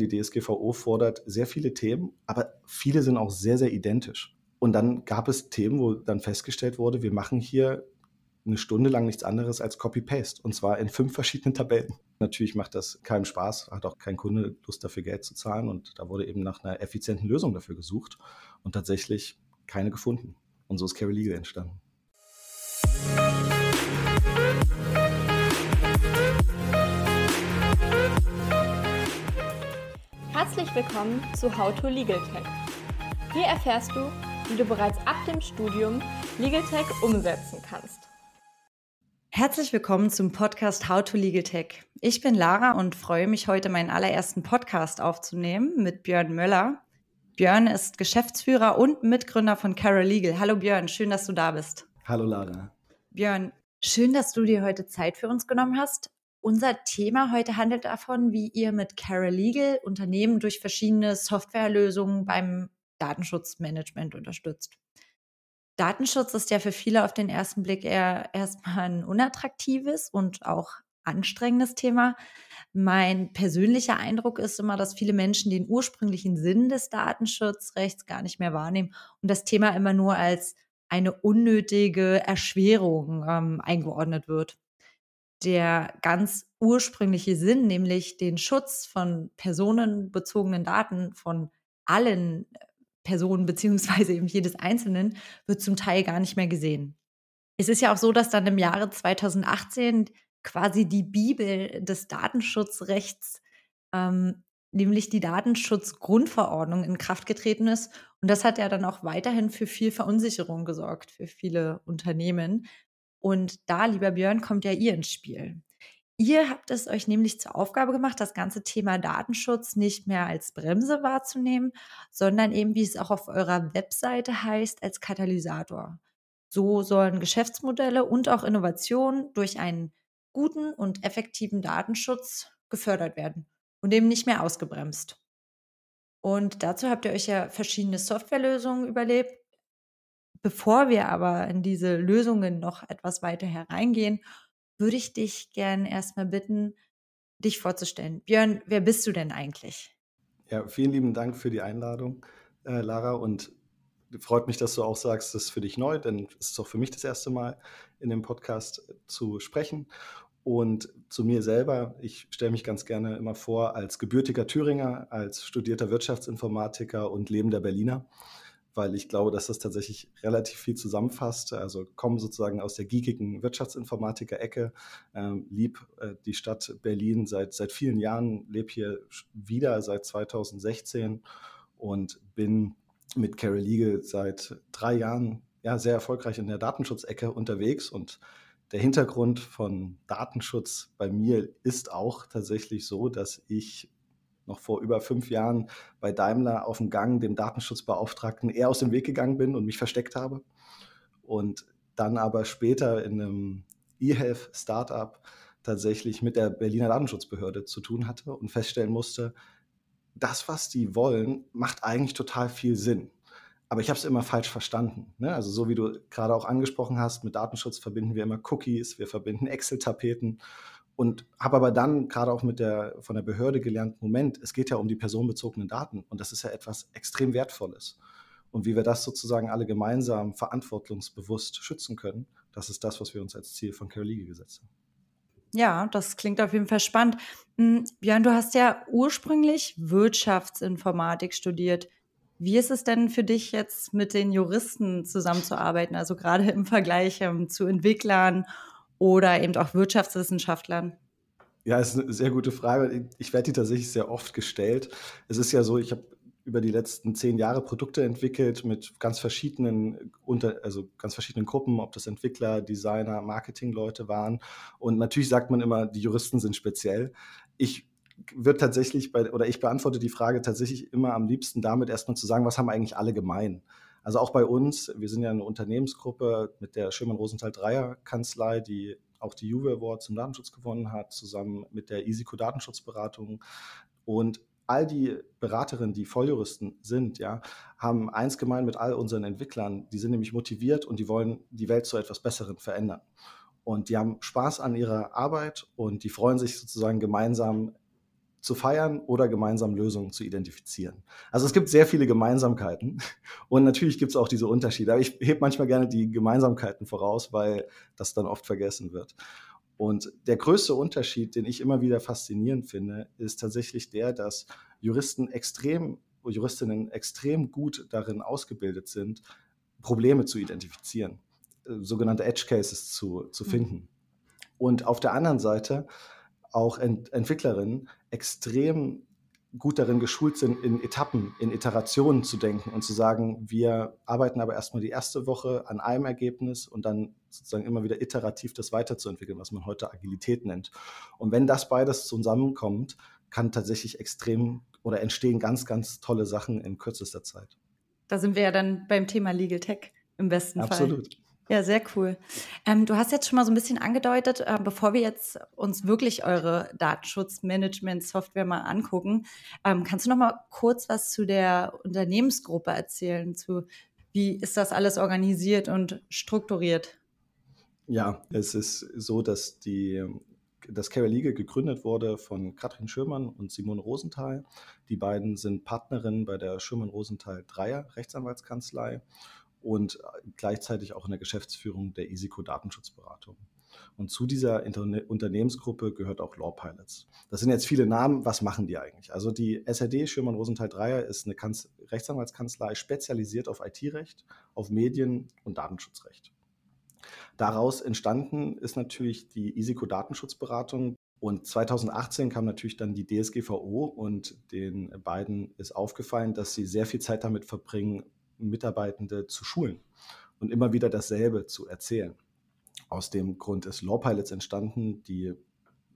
Die DSGVO fordert sehr viele Themen, aber viele sind auch sehr, sehr identisch. Und dann gab es Themen, wo dann festgestellt wurde, wir machen hier eine Stunde lang nichts anderes als Copy-Paste und zwar in fünf verschiedenen Tabellen. Natürlich macht das keinem Spaß, hat auch kein Kunde Lust dafür Geld zu zahlen und da wurde eben nach einer effizienten Lösung dafür gesucht und tatsächlich keine gefunden. Und so ist Carry Legal entstanden. Herzlich willkommen zu How to Legal Tech. Hier erfährst du, wie du bereits ab dem Studium Legal Tech umsetzen kannst. Herzlich willkommen zum Podcast How to Legal Tech. Ich bin Lara und freue mich heute meinen allerersten Podcast aufzunehmen mit Björn Möller. Björn ist Geschäftsführer und Mitgründer von Carol Legal. Hallo Björn, schön, dass du da bist. Hallo Lara. Björn, schön, dass du dir heute Zeit für uns genommen hast. Unser Thema heute handelt davon, wie ihr mit Carol Legal Unternehmen durch verschiedene Softwarelösungen beim Datenschutzmanagement unterstützt. Datenschutz ist ja für viele auf den ersten Blick eher erstmal ein unattraktives und auch anstrengendes Thema. Mein persönlicher Eindruck ist immer, dass viele Menschen den ursprünglichen Sinn des Datenschutzrechts gar nicht mehr wahrnehmen und das Thema immer nur als eine unnötige Erschwerung ähm, eingeordnet wird der ganz ursprüngliche Sinn, nämlich den Schutz von personenbezogenen Daten von allen äh, Personen beziehungsweise eben jedes Einzelnen, wird zum Teil gar nicht mehr gesehen. Es ist ja auch so, dass dann im Jahre 2018 quasi die Bibel des Datenschutzrechts, ähm, nämlich die Datenschutzgrundverordnung in Kraft getreten ist. Und das hat ja dann auch weiterhin für viel Verunsicherung gesorgt für viele Unternehmen, und da, lieber Björn, kommt ja ihr ins Spiel. Ihr habt es euch nämlich zur Aufgabe gemacht, das ganze Thema Datenschutz nicht mehr als Bremse wahrzunehmen, sondern eben, wie es auch auf eurer Webseite heißt, als Katalysator. So sollen Geschäftsmodelle und auch Innovationen durch einen guten und effektiven Datenschutz gefördert werden und eben nicht mehr ausgebremst. Und dazu habt ihr euch ja verschiedene Softwarelösungen überlebt, Bevor wir aber in diese Lösungen noch etwas weiter hereingehen, würde ich dich gern erstmal bitten, dich vorzustellen. Björn, wer bist du denn eigentlich? Ja, vielen lieben Dank für die Einladung, äh, Lara. Und freut mich, dass du auch sagst, das ist für dich neu, denn es ist auch für mich das erste Mal in dem Podcast äh, zu sprechen. Und zu mir selber, ich stelle mich ganz gerne immer vor als gebürtiger Thüringer, als studierter Wirtschaftsinformatiker und lebender Berliner weil ich glaube, dass das tatsächlich relativ viel zusammenfasst. Also komme sozusagen aus der geekigen Wirtschaftsinformatiker-Ecke, ähm, lieb äh, die Stadt Berlin seit, seit vielen Jahren, lebe hier wieder seit 2016 und bin mit Carol Legal seit drei Jahren ja, sehr erfolgreich in der Datenschutzecke unterwegs und der Hintergrund von Datenschutz bei mir ist auch tatsächlich so, dass ich noch vor über fünf Jahren bei Daimler auf dem Gang dem Datenschutzbeauftragten eher aus dem Weg gegangen bin und mich versteckt habe. Und dann aber später in einem eHealth-Startup tatsächlich mit der Berliner Datenschutzbehörde zu tun hatte und feststellen musste, das, was die wollen, macht eigentlich total viel Sinn. Aber ich habe es immer falsch verstanden. Ne? Also so wie du gerade auch angesprochen hast, mit Datenschutz verbinden wir immer Cookies, wir verbinden Excel-Tapeten und habe aber dann gerade auch mit der von der Behörde gelernt, Moment, es geht ja um die personenbezogenen Daten und das ist ja etwas extrem Wertvolles. Und wie wir das sozusagen alle gemeinsam verantwortungsbewusst schützen können, das ist das, was wir uns als Ziel von Carolige gesetzt haben. Ja, das klingt auf jeden Fall spannend. Hm, Björn, du hast ja ursprünglich Wirtschaftsinformatik studiert. Wie ist es denn für dich jetzt mit den Juristen zusammenzuarbeiten, also gerade im Vergleich ähm, zu Entwicklern oder eben auch Wirtschaftswissenschaftlern? Ja, ist eine sehr gute Frage. Ich werde die tatsächlich sehr oft gestellt. Es ist ja so, ich habe über die letzten zehn Jahre Produkte entwickelt mit ganz verschiedenen unter, also ganz verschiedenen Gruppen, ob das Entwickler, Designer, Marketingleute waren. Und natürlich sagt man immer, die Juristen sind speziell. Ich wird tatsächlich bei, oder ich beantworte die Frage tatsächlich immer am liebsten damit erstmal zu sagen, was haben eigentlich alle gemein? Also auch bei uns, wir sind ja eine Unternehmensgruppe mit der Schirmann-Rosenthal-Dreier-Kanzlei, die auch die Juve Award zum Datenschutz gewonnen hat, zusammen mit der Isico Datenschutzberatung. Und all die Beraterinnen, die Volljuristen sind, ja, haben eins gemein mit all unseren Entwicklern. Die sind nämlich motiviert und die wollen die Welt zu etwas Besseren verändern. Und die haben Spaß an ihrer Arbeit und die freuen sich sozusagen gemeinsam zu feiern oder gemeinsam Lösungen zu identifizieren. Also es gibt sehr viele Gemeinsamkeiten und natürlich gibt es auch diese Unterschiede. Aber ich hebe manchmal gerne die Gemeinsamkeiten voraus, weil das dann oft vergessen wird. Und der größte Unterschied, den ich immer wieder faszinierend finde, ist tatsächlich der, dass Juristen extrem, Juristinnen extrem gut darin ausgebildet sind, Probleme zu identifizieren, äh, sogenannte Edge Cases zu, zu mhm. finden. Und auf der anderen Seite auch Ent Entwicklerinnen extrem gut darin geschult sind, in Etappen, in Iterationen zu denken und zu sagen, wir arbeiten aber erstmal die erste Woche an einem Ergebnis und dann sozusagen immer wieder iterativ das weiterzuentwickeln, was man heute Agilität nennt. Und wenn das beides zusammenkommt, kann tatsächlich extrem oder entstehen ganz, ganz tolle Sachen in kürzester Zeit. Da sind wir ja dann beim Thema Legal Tech im besten Absolut. Fall. Absolut. Ja, sehr cool. Ähm, du hast jetzt schon mal so ein bisschen angedeutet, äh, bevor wir jetzt uns wirklich eure Datenschutzmanagement-Software mal angucken, ähm, kannst du noch mal kurz was zu der Unternehmensgruppe erzählen? Zu wie ist das alles organisiert und strukturiert? Ja, es ist so, dass die das Care Legal gegründet wurde von Katrin Schürmann und Simone Rosenthal. Die beiden sind Partnerinnen bei der Schürmann-Rosenthal Dreier Rechtsanwaltskanzlei und gleichzeitig auch in der Geschäftsführung der ISICO Datenschutzberatung. Und zu dieser Interne Unternehmensgruppe gehört auch Law Pilots. Das sind jetzt viele Namen. Was machen die eigentlich? Also die SRD Schürmann Rosenthal Dreier ist eine Kanz Rechtsanwaltskanzlei spezialisiert auf IT-Recht, auf Medien und Datenschutzrecht. Daraus entstanden ist natürlich die ISICO Datenschutzberatung. Und 2018 kam natürlich dann die DSGVO und den beiden ist aufgefallen, dass sie sehr viel Zeit damit verbringen, Mitarbeitende zu schulen und immer wieder dasselbe zu erzählen. Aus dem Grund ist Law Pilots entstanden, die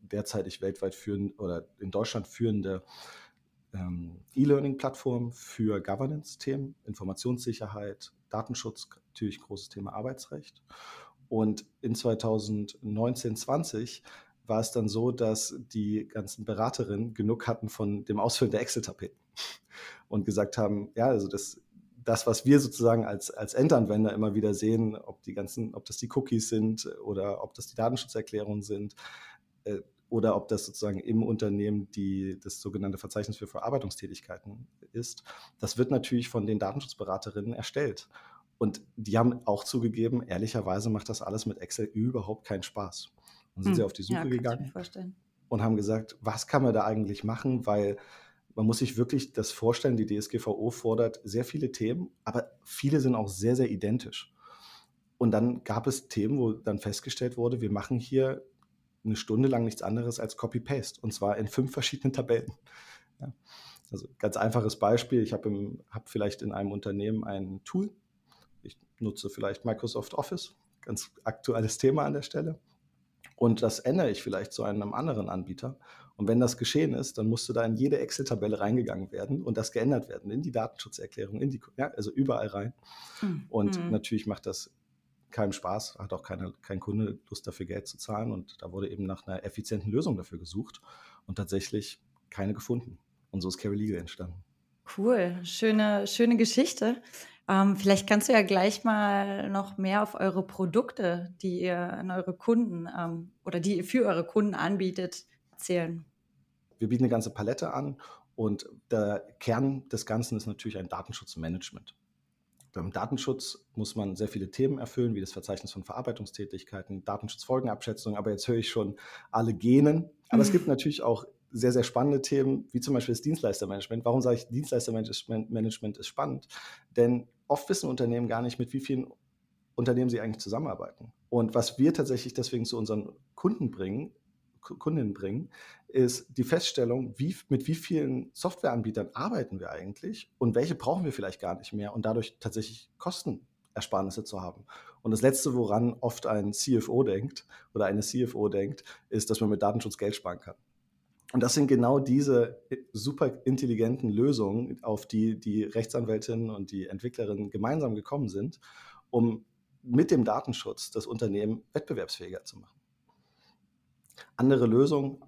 derzeitig weltweit führende oder in Deutschland führende ähm, E-Learning-Plattform für Governance-Themen, Informationssicherheit, Datenschutz, natürlich großes Thema Arbeitsrecht. Und in 2019, 20 war es dann so, dass die ganzen Beraterinnen genug hatten von dem Ausfüllen der Excel-Tapeten und gesagt haben, ja, also das das, was wir sozusagen als, als Endanwender immer wieder sehen, ob die ganzen, ob das die Cookies sind oder ob das die Datenschutzerklärungen sind äh, oder ob das sozusagen im Unternehmen die, das sogenannte Verzeichnis für Verarbeitungstätigkeiten ist, das wird natürlich von den Datenschutzberaterinnen erstellt. Und die haben auch zugegeben, ehrlicherweise macht das alles mit Excel überhaupt keinen Spaß. Und sind hm. sie auf die Suche ja, gegangen und haben gesagt, was kann man da eigentlich machen, weil man muss sich wirklich das vorstellen, die DSGVO fordert sehr viele Themen, aber viele sind auch sehr, sehr identisch. Und dann gab es Themen, wo dann festgestellt wurde, wir machen hier eine Stunde lang nichts anderes als Copy-Paste und zwar in fünf verschiedenen Tabellen. Ja. Also ganz einfaches Beispiel, ich habe hab vielleicht in einem Unternehmen ein Tool, ich nutze vielleicht Microsoft Office, ganz aktuelles Thema an der Stelle. Und das ändere ich vielleicht zu einem anderen Anbieter. Und wenn das geschehen ist, dann musste da in jede Excel-Tabelle reingegangen werden und das geändert werden, in die Datenschutzerklärung, in die, ja, also überall rein. Mhm. Und hm. natürlich macht das keinen Spaß, hat auch keine, kein Kunde Lust dafür Geld zu zahlen. Und da wurde eben nach einer effizienten Lösung dafür gesucht und tatsächlich keine gefunden. Und so ist Carry Legal entstanden. Cool, schöne, schöne Geschichte. Ähm, vielleicht kannst du ja gleich mal noch mehr auf eure Produkte, die ihr an eure Kunden ähm, oder die ihr für eure Kunden anbietet, erzählen. Wir bieten eine ganze Palette an und der Kern des Ganzen ist natürlich ein Datenschutzmanagement. Beim Datenschutz muss man sehr viele Themen erfüllen, wie das Verzeichnis von Verarbeitungstätigkeiten, Datenschutzfolgenabschätzung, aber jetzt höre ich schon alle Genen. Aber mhm. es gibt natürlich auch sehr, sehr spannende Themen, wie zum Beispiel das Dienstleistermanagement. Warum sage ich, Dienstleistermanagement ist spannend? Denn oft wissen Unternehmen gar nicht, mit wie vielen Unternehmen sie eigentlich zusammenarbeiten. Und was wir tatsächlich deswegen zu unseren Kunden bringen, Kundinnen bringen, ist die Feststellung, wie, mit wie vielen Softwareanbietern arbeiten wir eigentlich und welche brauchen wir vielleicht gar nicht mehr und dadurch tatsächlich Kostenersparnisse zu haben. Und das Letzte, woran oft ein CFO denkt oder eine CFO denkt, ist, dass man mit Datenschutz Geld sparen kann. Und das sind genau diese super intelligenten Lösungen, auf die die Rechtsanwältinnen und die Entwicklerinnen gemeinsam gekommen sind, um mit dem Datenschutz das Unternehmen wettbewerbsfähiger zu machen. Andere Lösungen,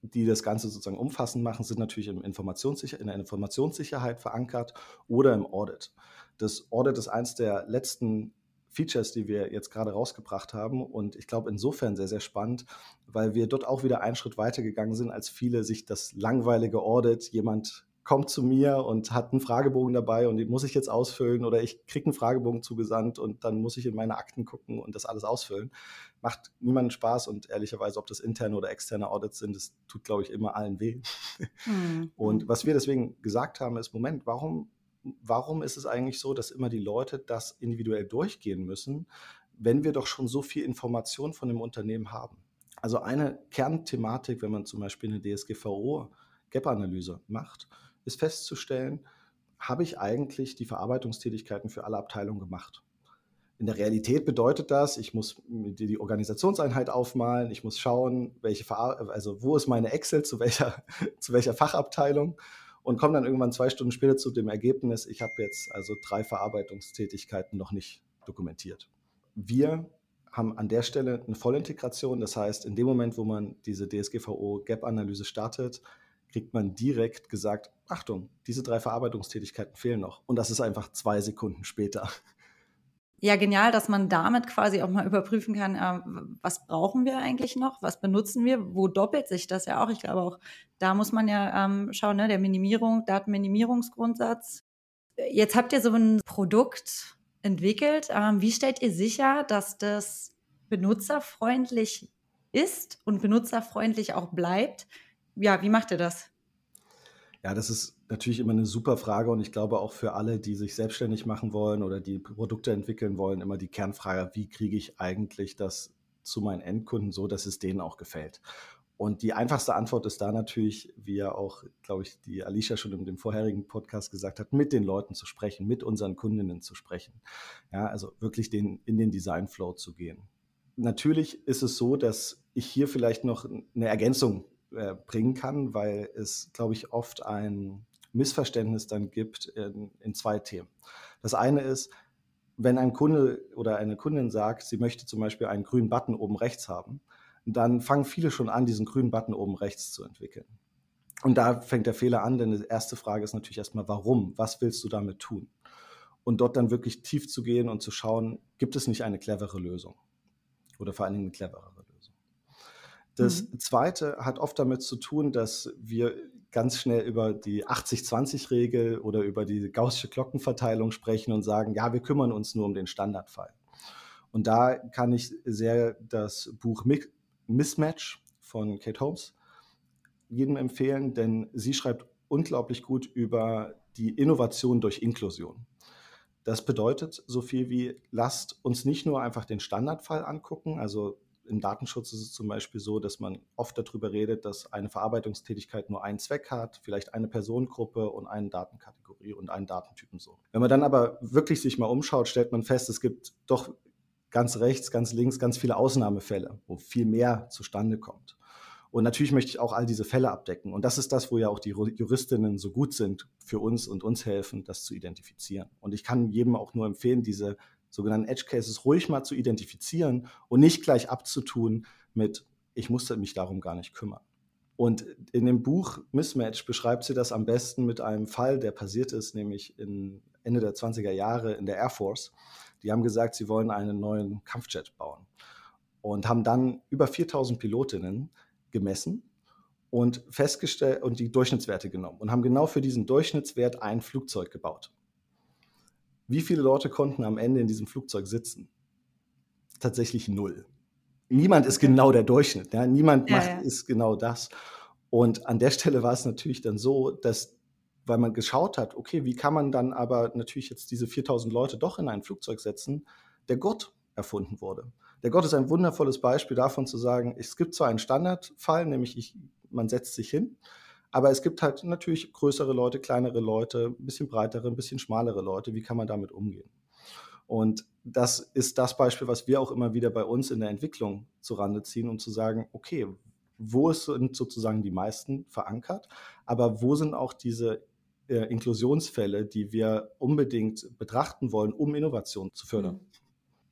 die das Ganze sozusagen umfassend machen, sind natürlich im Informationssicher in der Informationssicherheit verankert oder im Audit. Das Audit ist eines der letzten Features, die wir jetzt gerade rausgebracht haben. Und ich glaube, insofern sehr, sehr spannend, weil wir dort auch wieder einen Schritt weiter gegangen sind, als viele sich das langweilige Audit, jemand kommt zu mir und hat einen Fragebogen dabei und den muss ich jetzt ausfüllen oder ich kriege einen Fragebogen zugesandt und dann muss ich in meine Akten gucken und das alles ausfüllen. Macht niemandem Spaß und ehrlicherweise, ob das interne oder externe Audits sind, das tut, glaube ich, immer allen weh. Mhm. Und was wir deswegen gesagt haben, ist, Moment, warum warum ist es eigentlich so, dass immer die Leute das individuell durchgehen müssen, wenn wir doch schon so viel Information von dem Unternehmen haben? Also eine Kernthematik, wenn man zum Beispiel eine DSGVO Gap-Analyse macht, ist festzustellen, habe ich eigentlich die Verarbeitungstätigkeiten für alle Abteilungen gemacht? In der Realität bedeutet das, ich muss die Organisationseinheit aufmalen, ich muss schauen, welche also wo ist meine Excel zu welcher, zu welcher Fachabteilung und komme dann irgendwann zwei Stunden später zu dem Ergebnis, ich habe jetzt also drei Verarbeitungstätigkeiten noch nicht dokumentiert. Wir haben an der Stelle eine Vollintegration, das heißt, in dem Moment, wo man diese DSGVO-Gap-Analyse startet, kriegt man direkt gesagt, Achtung, diese drei Verarbeitungstätigkeiten fehlen noch. Und das ist einfach zwei Sekunden später. Ja, genial, dass man damit quasi auch mal überprüfen kann, äh, was brauchen wir eigentlich noch, was benutzen wir, wo doppelt sich das ja auch. Ich glaube auch, da muss man ja ähm, schauen, ne, der Minimierung, Datenminimierungsgrundsatz. Jetzt habt ihr so ein Produkt entwickelt. Ähm, wie stellt ihr sicher, dass das benutzerfreundlich ist und benutzerfreundlich auch bleibt? Ja, wie macht ihr das? Ja, das ist natürlich immer eine super Frage und ich glaube auch für alle, die sich selbstständig machen wollen oder die Produkte entwickeln wollen, immer die Kernfrage, wie kriege ich eigentlich das zu meinen Endkunden so, dass es denen auch gefällt. Und die einfachste Antwort ist da natürlich, wie ja auch, glaube ich, die Alicia schon in dem vorherigen Podcast gesagt hat, mit den Leuten zu sprechen, mit unseren Kundinnen zu sprechen. Ja, also wirklich den, in den Design Flow zu gehen. Natürlich ist es so, dass ich hier vielleicht noch eine Ergänzung äh, bringen kann, weil es, glaube ich, oft ein Missverständnis dann gibt in, in zwei Themen. Das eine ist, wenn ein Kunde oder eine Kundin sagt, sie möchte zum Beispiel einen grünen Button oben rechts haben, dann fangen viele schon an, diesen grünen Button oben rechts zu entwickeln. Und da fängt der Fehler an, denn die erste Frage ist natürlich erstmal, warum? Was willst du damit tun? Und dort dann wirklich tief zu gehen und zu schauen, gibt es nicht eine clevere Lösung? Oder vor allen Dingen eine Lösung. Das mhm. zweite hat oft damit zu tun, dass wir ganz schnell über die 80-20-Regel oder über die gaußsche Glockenverteilung sprechen und sagen, ja, wir kümmern uns nur um den Standardfall. Und da kann ich sehr das Buch Mismatch von Kate Holmes jedem empfehlen, denn sie schreibt unglaublich gut über die Innovation durch Inklusion. Das bedeutet so viel wie, lasst uns nicht nur einfach den Standardfall angucken, also im Datenschutz ist es zum Beispiel so, dass man oft darüber redet, dass eine Verarbeitungstätigkeit nur einen Zweck hat, vielleicht eine Personengruppe und eine Datenkategorie und einen Datentypen so. Wenn man dann aber wirklich sich mal umschaut, stellt man fest, es gibt doch ganz rechts, ganz links ganz viele Ausnahmefälle, wo viel mehr zustande kommt. Und natürlich möchte ich auch all diese Fälle abdecken. Und das ist das, wo ja auch die Juristinnen so gut sind für uns und uns helfen, das zu identifizieren. Und ich kann jedem auch nur empfehlen, diese sogenannten Edge Cases ruhig mal zu identifizieren und nicht gleich abzutun mit, ich musste mich darum gar nicht kümmern. Und in dem Buch Mismatch beschreibt sie das am besten mit einem Fall, der passiert ist, nämlich Ende der 20er Jahre in der Air Force. Die haben gesagt, sie wollen einen neuen Kampfjet bauen und haben dann über 4000 Pilotinnen gemessen und festgestellt und die Durchschnittswerte genommen und haben genau für diesen Durchschnittswert ein Flugzeug gebaut. Wie viele Leute konnten am Ende in diesem Flugzeug sitzen? Tatsächlich null. Niemand ist genau der Durchschnitt. Ja? Niemand ja, macht, ja. ist genau das. Und an der Stelle war es natürlich dann so, dass, weil man geschaut hat, okay, wie kann man dann aber natürlich jetzt diese 4000 Leute doch in ein Flugzeug setzen, der Gott erfunden wurde. Der Gott ist ein wundervolles Beispiel davon zu sagen, es gibt zwar einen Standardfall, nämlich ich, man setzt sich hin, aber es gibt halt natürlich größere Leute, kleinere Leute, ein bisschen breitere, ein bisschen schmalere Leute. Wie kann man damit umgehen? Und das ist das Beispiel, was wir auch immer wieder bei uns in der Entwicklung zurande ziehen, um zu sagen, okay, wo sind sozusagen die meisten verankert, aber wo sind auch diese äh, Inklusionsfälle, die wir unbedingt betrachten wollen, um Innovation zu fördern.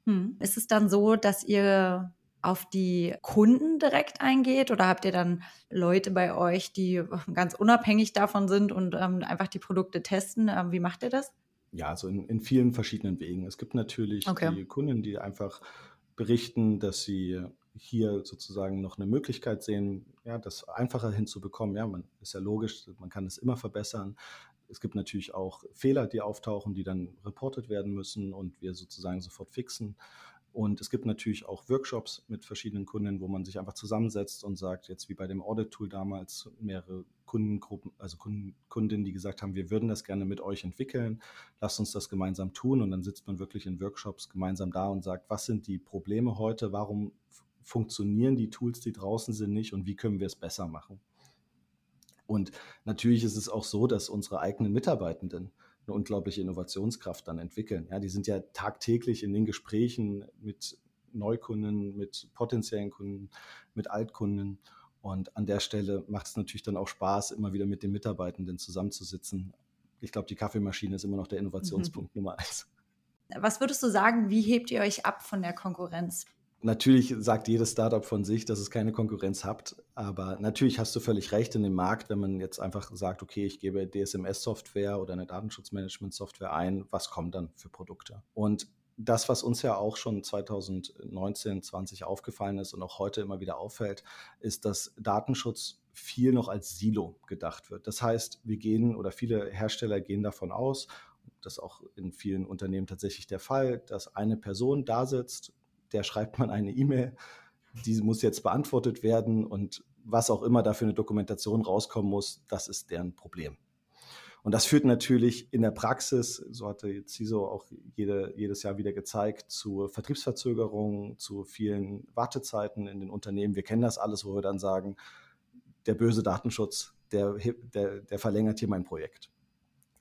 Hm. hm. Ist es dann so, dass ihr auf die Kunden direkt eingeht oder habt ihr dann Leute bei euch, die ganz unabhängig davon sind und ähm, einfach die Produkte testen? Ähm, wie macht ihr das? Ja, also in, in vielen verschiedenen Wegen. Es gibt natürlich Okay. die Kunden, die einfach berichten, dass sie hier sozusagen noch eine Möglichkeit sehen, ja, das einfacher hinzubekommen. Ja, man ist ja logisch, man kann es immer verbessern. Es gibt natürlich auch Fehler, die auftauchen, die dann reportet werden müssen und wir sozusagen sofort fixen. Und es gibt natürlich auch Workshops mit verschiedenen Kunden, wo man sich einfach zusammensetzt und sagt, jetzt wie bei dem Audit-Tool damals, mehrere Kundengruppen, also Kundinnen, die gesagt haben, wir würden das gerne mit euch entwickeln, lasst uns das gemeinsam tun. Und dann sitzt man wirklich in Workshops gemeinsam da und sagt, was sind die Probleme heute, warum funktionieren die Tools, die draußen sind, nicht und wie können wir es besser machen. Und natürlich ist es auch so, dass unsere eigenen Mitarbeitenden eine unglaubliche Innovationskraft dann entwickeln. Ja, die sind ja tagtäglich in den Gesprächen mit Neukunden, mit potenziellen Kunden, mit Altkunden. Und an der Stelle macht es natürlich dann auch Spaß, immer wieder mit den Mitarbeitenden zusammenzusitzen. Ich glaube, die Kaffeemaschine ist immer noch der Innovationspunkt mhm. Nummer eins. Was würdest du sagen, wie hebt ihr euch ab von der Konkurrenz? Natürlich sagt jedes Startup von sich, dass es keine Konkurrenz habt, aber natürlich hast du völlig recht in dem Markt, wenn man jetzt einfach sagt, okay, ich gebe DSMS-Software oder eine Datenschutzmanagement-Software ein, was kommen dann für Produkte? Und das, was uns ja auch schon 2019, 20 aufgefallen ist und auch heute immer wieder auffällt, ist, dass Datenschutz viel noch als Silo gedacht wird. Das heißt, wir gehen oder viele Hersteller gehen davon aus, das ist auch in vielen Unternehmen tatsächlich der Fall, dass eine Person da sitzt, der schreibt man eine E-Mail, die muss jetzt beantwortet werden und was auch immer da für eine Dokumentation rauskommen muss, das ist deren Problem. Und das führt natürlich in der Praxis, so hatte CISO auch jede, jedes Jahr wieder gezeigt, zu Vertriebsverzögerungen, zu vielen Wartezeiten in den Unternehmen. Wir kennen das alles, wo wir dann sagen, der böse Datenschutz, der, der, der verlängert hier mein Projekt.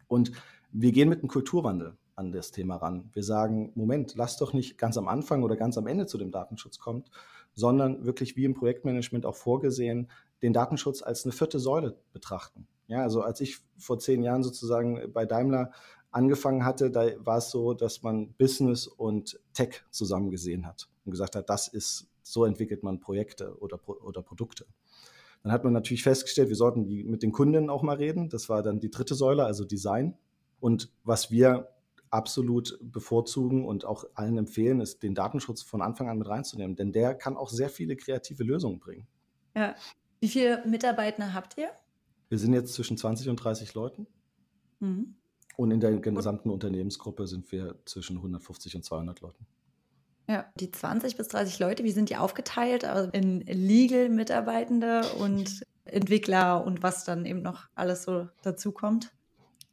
Und wir gehen mit einem Kulturwandel an das Thema ran. Wir sagen, Moment, lass doch nicht ganz am Anfang oder ganz am Ende zu dem Datenschutz kommt, sondern wirklich wie im Projektmanagement auch vorgesehen, den Datenschutz als eine vierte Säule betrachten. Ja, also als ich vor zehn Jahren sozusagen bei Daimler angefangen hatte, da war es so, dass man Business und Tech zusammen gesehen hat und gesagt hat, das ist, so entwickelt man Projekte oder, oder Produkte. Dann hat man natürlich festgestellt, wir sollten mit den Kunden auch mal reden. Das war dann die dritte Säule, also Design. Und was wir absolut bevorzugen und auch allen empfehlen, ist, den Datenschutz von Anfang an mit reinzunehmen, denn der kann auch sehr viele kreative Lösungen bringen. Ja. Wie viele Mitarbeiter habt ihr? Wir sind jetzt zwischen 20 und 30 Leuten. Mhm. Und in der gesamten Unternehmensgruppe sind wir zwischen 150 und 200 Leuten. Ja, die 20 bis 30 Leute, wie sind die aufgeteilt? Also in Legal-Mitarbeitende und Entwickler und was dann eben noch alles so dazu kommt?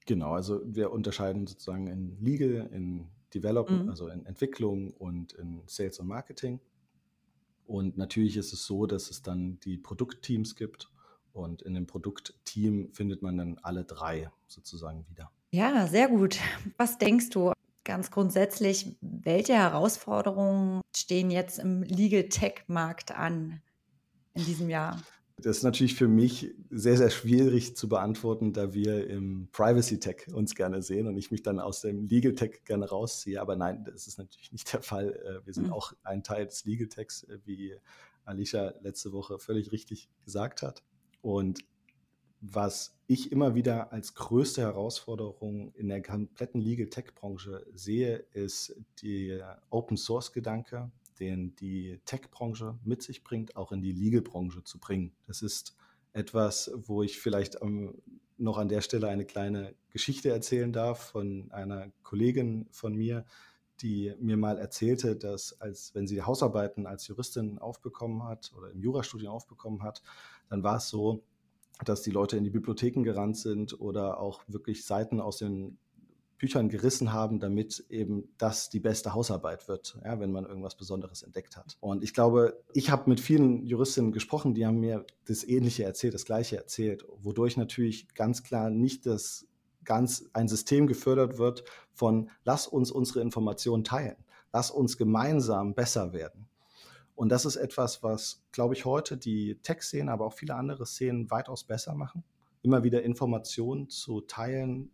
Genau, also wir unterscheiden sozusagen in Legal, in Development, mhm. also in Entwicklung und in Sales und Marketing. Und natürlich ist es so, dass es dann die Produktteams gibt und in dem Produktteam findet man dann alle drei sozusagen wieder. Ja, sehr gut. Was denkst du ganz grundsätzlich, welche Herausforderungen stehen jetzt im Legal Tech Markt an in diesem Jahr? Das ist natürlich für mich sehr, sehr schwierig zu beantworten, da wir im Privacy Tech uns gerne sehen und ich mich dann aus dem Legal Tech gerne rausziehe. Aber nein, das ist natürlich nicht der Fall. Äh, wir sind mhm. auch ein Teil des Legal Techs, äh, wie Alicia letzte Woche völlig richtig gesagt hat. Und was ich immer wieder als größte Herausforderung in der kompletten Legal Tech Branche sehe, ist der Open Source Gedanke, den die Tech-Branche mit sich bringt, auch in die Legal-Branche zu bringen. Das ist etwas, wo ich vielleicht noch an der Stelle eine kleine Geschichte erzählen darf von einer Kollegin von mir, die mir mal erzählte, dass als wenn sie Hausarbeiten als Juristin aufbekommen hat oder im Jurastudium aufbekommen hat, dann war es so, dass die Leute in die Bibliotheken gerannt sind oder auch wirklich Seiten aus den Büchern gerissen haben, damit eben das die beste Hausarbeit wird, ja, wenn man irgendwas Besonderes entdeckt hat. Und ich glaube, ich habe mit vielen Juristinnen gesprochen, die haben mir das Ähnliche erzählt, das Gleiche erzählt, wodurch natürlich ganz klar nicht das ganz ein System gefördert wird von lass uns unsere Informationen teilen, lass uns gemeinsam besser werden. Und das ist etwas, was, glaube ich, heute die Tech-Szene, aber auch viele andere Szenen weitaus besser machen. Immer wieder Informationen zu teilen,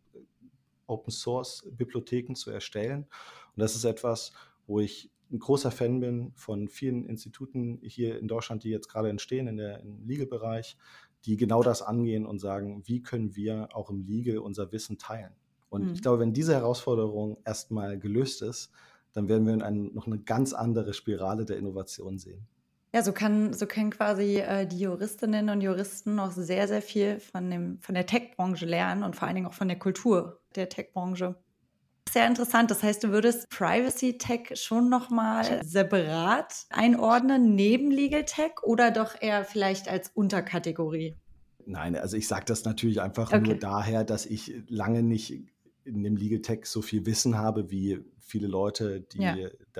Open Source Bibliotheken zu erstellen. Und das ist etwas, wo ich ein großer Fan bin von vielen Instituten hier in Deutschland, die jetzt gerade entstehen in der, im Legal-Bereich, die genau das angehen und sagen, wie können wir auch im Legal unser Wissen teilen. Und Mhm. ich glaube, wenn diese Herausforderung erstmal gelöst ist, dann werden wir in ein, noch eine ganz andere Spirale der Innovation sehen. Ja, so kann, so können quasi äh, die Juristinnen und Juristen noch sehr, sehr viel von, dem, von der Tech-Branche lernen und vor allen Dingen auch von der Kultur der Tech-Branche. Sehr interessant. Das heißt, du würdest Privacy Tech schon nochmal separat einordnen, neben Legal Tech oder doch eher vielleicht als Unterkategorie? Nein, also ich sage das natürlich einfach Okay. nur daher, dass ich lange nicht in dem Legal Tech so viel Wissen habe wie viele Leute, die Ja.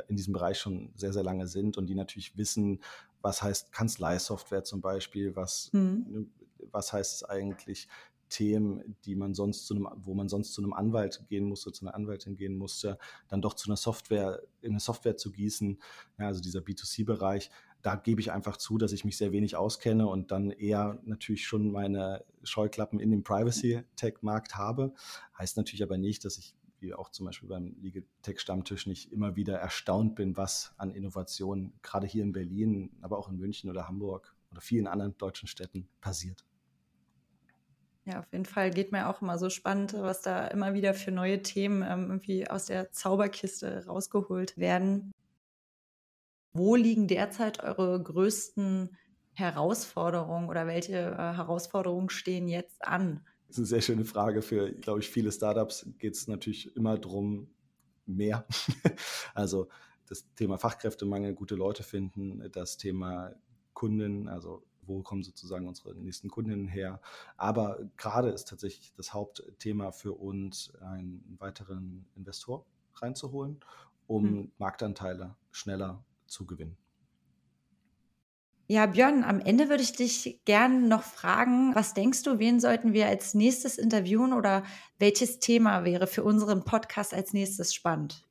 in diesem Bereich schon sehr, sehr lange sind und die natürlich wissen, was heißt Kanzleisoftware zum Beispiel, was, Hm. was heißt es eigentlich, Themen, die man sonst zu einem, wo man sonst zu einem Anwalt gehen musste, zu einer Anwältin gehen musste, dann doch zu einer Software, in eine Software zu gießen, ja, also dieser B2C-Bereich, da gebe ich einfach zu, dass ich mich sehr wenig auskenne und dann eher natürlich schon meine Scheuklappen in dem Privacy-Tech-Markt habe. Heißt natürlich aber nicht, dass ich, wie auch zum Beispiel beim Legal Tech-Stammtisch, nicht immer wieder erstaunt bin, was an Innovationen gerade hier in Berlin, aber auch in München oder Hamburg oder vielen anderen deutschen Städten passiert. Ja, auf jeden Fall geht mir auch immer so spannend, was da immer wieder für neue Themen ähm, irgendwie aus der Zauberkiste rausgeholt werden. Wo liegen derzeit eure größten Herausforderungen oder welche äh, Herausforderungen stehen jetzt an? Das ist eine sehr schöne Frage. Für, glaube ich, viele Startups geht es natürlich immer darum, mehr. also das Thema Fachkräftemangel, gute Leute finden, das Thema Kunden, also wo kommen sozusagen unsere nächsten Kundinnen her. Aber gerade ist tatsächlich das Hauptthema für uns, einen weiteren Investor reinzuholen, um Hm. Marktanteile schneller zu gewinnen. Ja, Björn, am Ende würde ich dich gerne noch fragen, was denkst du, wen sollten wir als nächstes interviewen oder welches Thema wäre für unseren Podcast als nächstes spannend?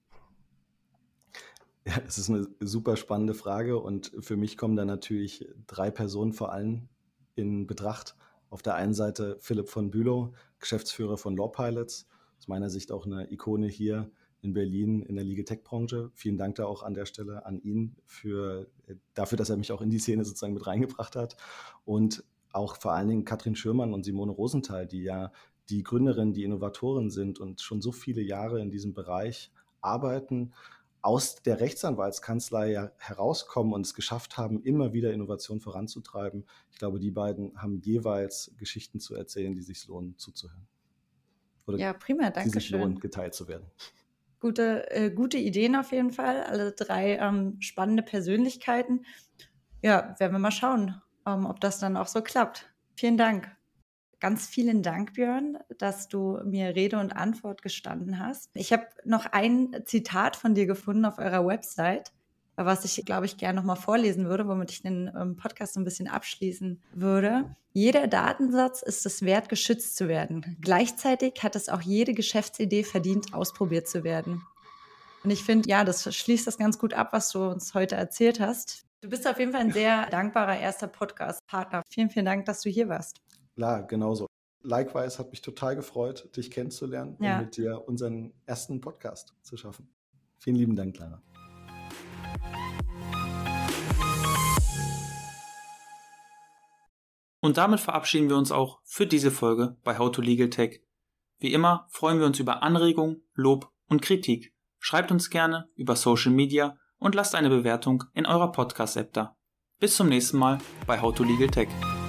Ja, das ist eine super spannende Frage und für mich kommen da natürlich drei Personen vor allem in Betracht. Auf der einen Seite Philipp von Bülow, Geschäftsführer von Law Pilots, aus meiner Sicht auch eine Ikone hier in Berlin in der Legal Tech Branche. Vielen Dank da auch an der Stelle an ihn für, dafür, dass er mich auch in die Szene sozusagen mit reingebracht hat. Und auch vor allen Dingen Katrin Schürmann und Simone Rosenthal, die ja die Gründerinnen, die Innovatoren sind und schon so viele Jahre in diesem Bereich arbeiten, aus der Rechtsanwaltskanzlei ja herauskommen und es geschafft haben, immer wieder Innovation voranzutreiben. Ich glaube, die beiden haben jeweils Geschichten zu erzählen, die sich lohnen zuzuhören. Oder ja, prima, danke die sich schön. lohnen, geteilt zu werden. Gute, äh, gute Ideen auf jeden Fall. Alle drei ähm, spannende Persönlichkeiten. Ja, werden wir mal schauen, ähm, ob das dann auch so klappt. Vielen Dank. Ganz vielen Dank, Björn, dass du mir Rede und Antwort gestanden hast. Ich habe noch ein Zitat von dir gefunden auf eurer Website, was ich, glaube ich, gerne nochmal vorlesen würde, womit ich den ähm, Podcast so ein bisschen abschließen würde. Jeder Datensatz ist es wert, geschützt zu werden. Gleichzeitig hat es auch jede Geschäftsidee verdient, ausprobiert zu werden. Und ich finde, ja, das schließt das ganz gut ab, was du uns heute erzählt hast. Du bist auf jeden Fall ein sehr dankbarer erster Podcast-Partner. Vielen, vielen Dank, dass du hier warst. Klar, genauso. Likewise hat mich total gefreut, dich kennenzulernen Ja. und mit dir unseren ersten Podcast zu schaffen. Vielen lieben Dank, Clara. Und damit verabschieden wir uns auch für diese Folge bei How to Legal Tech. Wie immer freuen wir uns über Anregungen, Lob und Kritik. Schreibt uns gerne über Social Media und lasst eine Bewertung in eurer Podcast-App da. Bis zum nächsten Mal bei How to Legal Tech.